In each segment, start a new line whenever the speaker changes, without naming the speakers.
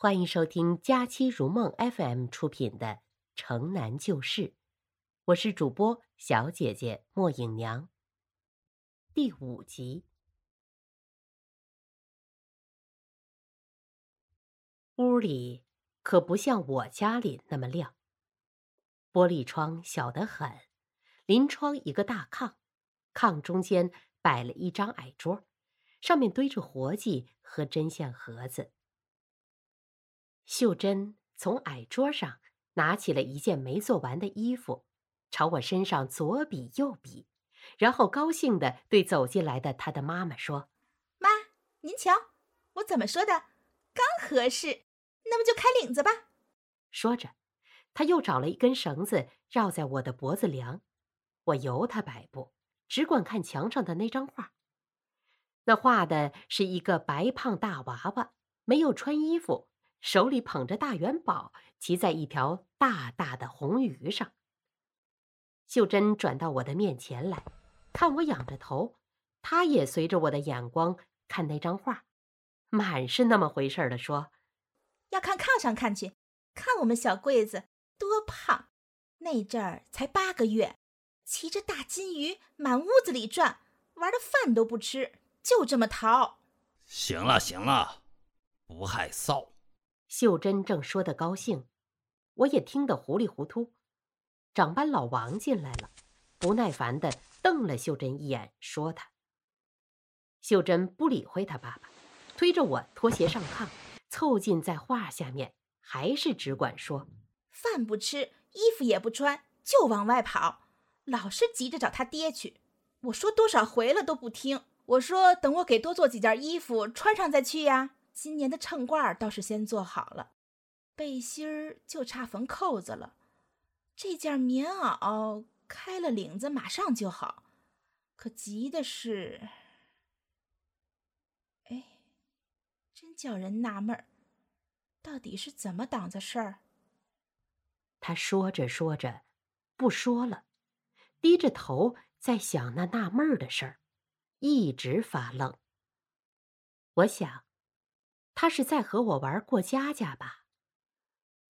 欢迎收听佳期如梦 FM 出品的《城南旧事》，我是主播小姐姐莫影娘。第五集，屋里可不像我家里那么亮，玻璃窗小得很，临窗一个大炕，炕中间摆了一张矮桌，上面堆着活计和针线盒子。秀珍从矮桌上拿起了一件没做完的衣服，朝我身上左比右比，然后高兴地对走进来的她的妈妈说：“
妈，您瞧，我怎么说的？刚合适，那么就开领子吧。”
说着，他又找了一根绳子绕在我的脖子梁，我由他摆布，只管看墙上的那张画。那画的是一个白胖大娃娃，没有穿衣服。手里捧着大元宝，骑在一条大大的红鱼上。秀珍转到我的面前来，看我仰着头，她也随着我的眼光看那张画，满是那么回事的说：“
要看炕上看去，看我们小桂子多胖，那阵儿才八个月，骑着大金鱼满屋子里转，玩的饭都不吃，就这么淘。”
行了行了，不害臊。
秀珍正说得高兴，我也听得糊里糊涂。长班老王进来了，不耐烦地瞪了秀珍一眼，说：“他。”秀珍不理会他爸爸，推着我脱鞋上炕，凑近在画下面，还是只管说：“
饭不吃，衣服也不穿，就往外跑，老是急着找他爹去。我说多少回了都不听。我说等我给多做几件衣服穿上再去呀。”今年的衬褂倒是先做好了，背心儿就差缝扣子了。这件棉袄开了领子，马上就好。可急的是，哎，真叫人纳闷儿，到底是怎么档子事儿？
他说着说着，不说了，低着头在想那纳闷儿的事儿，一直发愣。我想。他是在和我玩过家家吧？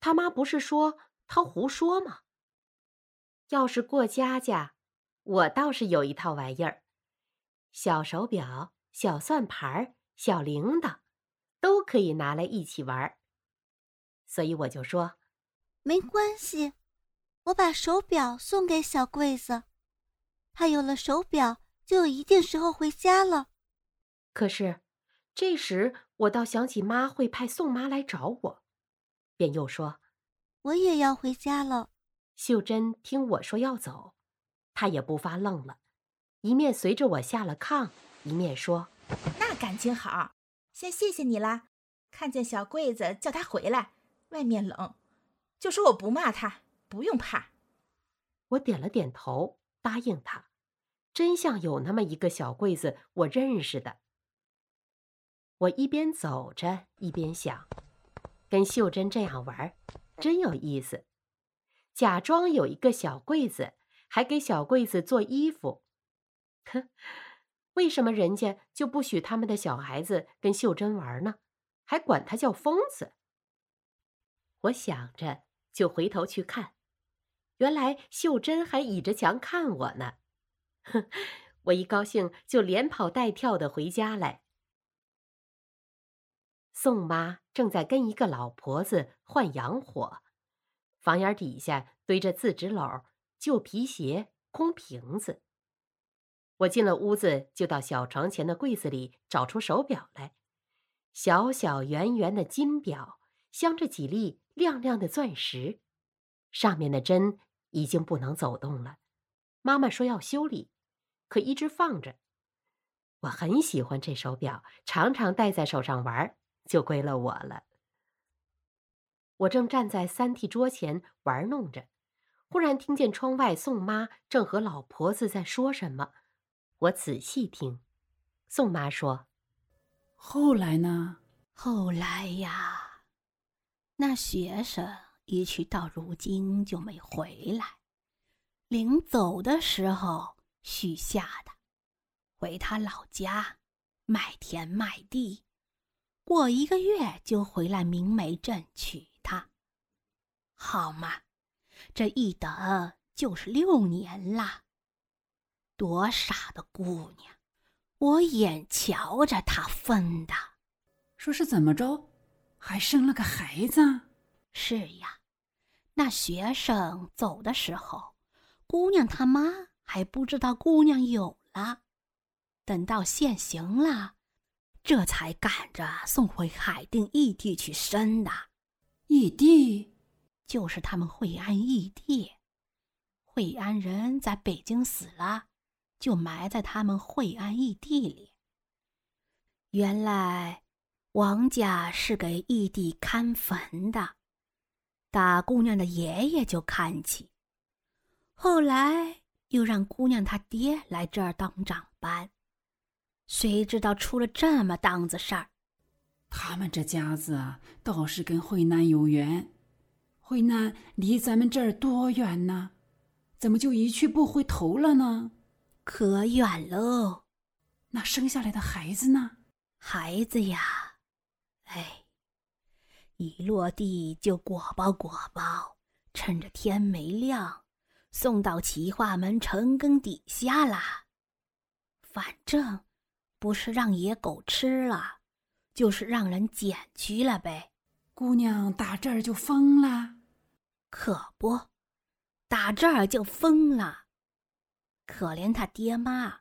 他妈不是说他胡说吗？要是过家家，我倒是有一套玩意儿，小手表、小算盘、小铃铛，都可以拿来一起玩。所以我就说，
没关系，我把手表送给小桂子，他有了手表，就有一定时候回家了。
可是。这时，我倒想起妈会派宋妈来找我，便又说：“
我也要回家了。”
秀珍听我说要走，她也不发愣了，一面随着我下了炕，一面说：“
那感情好，先谢谢你啦。看见小桂子，叫她回来，外面冷，就说我不骂她，不用怕。”
我点了点头，答应他。真像有那么一个小桂子，我认识的。我一边走着一边想，跟秀珍这样玩，真有意思。假装有一个小柜子，还给小柜子做衣服。哼，为什么人家就不许他们的小孩子跟秀珍玩呢？还管他叫疯子？我想着，就回头去看，原来秀珍还倚着墙看我呢。哼，我一高兴就连跑带跳的回家来。宋妈正在跟一个老婆子换洋火，房檐底下堆着字纸篓、旧皮鞋、空瓶子。我进了屋子，就到小床前的柜子里找出手表来，小小圆圆的金表，镶着几粒亮亮的钻石，上面的针已经不能走动了。妈妈说要修理，可一直放着。我很喜欢这手表，常常戴在手上玩。就归了我了。我正站在三屉桌前玩弄着，忽然听见窗外宋妈正和老婆子在说什么。我仔细听，宋妈说：“
后来呢？
后来呀，那学生一去到如今就没回来。临走的时候许下的，回他老家卖田卖地。”过一个月就回来明梅镇娶她。好嘛，这一等就是六年啦。多傻的姑娘，我眼瞧着她分的。
说是怎么着，还生了个孩子？
是呀，那学生走的时候，姑娘他妈还不知道姑娘有了，等到现行了，这才赶着送回海淀异地去生的。
异地，
就是他们惠安异地。惠安人在北京死了，就埋在他们惠安异地里。原来王家是给异地看坟的。大姑娘的爷爷就看起，后来又让姑娘她爹来这儿当长班。谁知道出了这么档子事儿？
他们这家子啊，倒是跟惠南有缘。惠南离咱们这儿多远呢？怎么就一去不回头了呢？
可远喽！
那生下来的孩子呢？
孩子呀，哎。一落地就裹包裹包，趁着天没亮，送到齐化门城根底下啦。反正不是让野狗吃了，就是让人捡去了呗。
姑娘打这儿就疯了，
可不，打这儿就疯了。可怜他爹妈，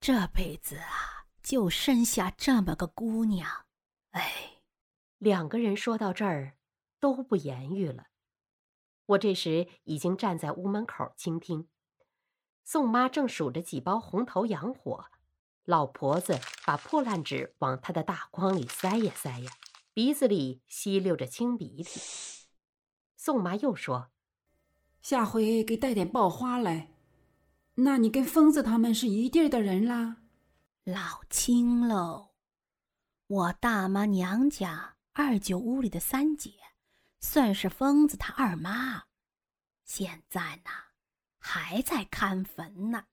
这辈子啊，就生下这么个姑娘，哎。
两个人说到这儿，都不言语了。我这时已经站在屋门口倾听。宋妈正数着几包红头洋火，老婆子把破烂纸往他的大筐里塞呀塞呀，鼻子里吸溜着青鼻涕。宋妈又说：“
下回给带点爆花来。那你跟疯子他们是一地儿的人啦？”
老亲喽，我大妈娘家。二舅屋里的三姐，算是疯子他二妈，现在呢还在看坟呢。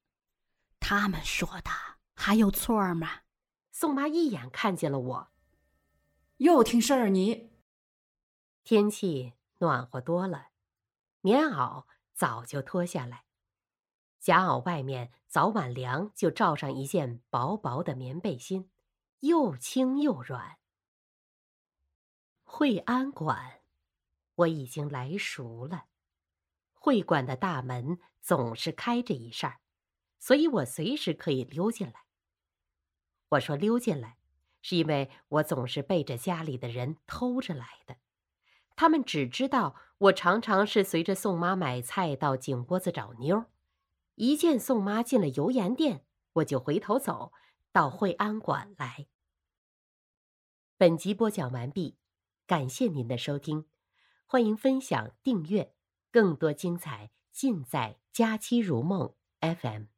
他们说的还有错吗？
宋妈一眼看见了我，
又听事儿你。
天气暖和多了，棉袄早就脱下来，夹袄外面早晚凉就罩上一件薄薄的棉背心，又轻又软。惠安馆，我已经来熟了。会馆的大门总是开着一扇，所以我随时可以溜进来。我说溜进来，是因为我总是背着家里的人偷着来的。他们只知道我常常是随着宋妈买菜到井窝子找妞儿，一见宋妈进了油盐店，我就回头走到惠安馆来。本集播讲完毕。感谢您的收听，欢迎分享、订阅，更多精彩尽在《佳期如梦》FM。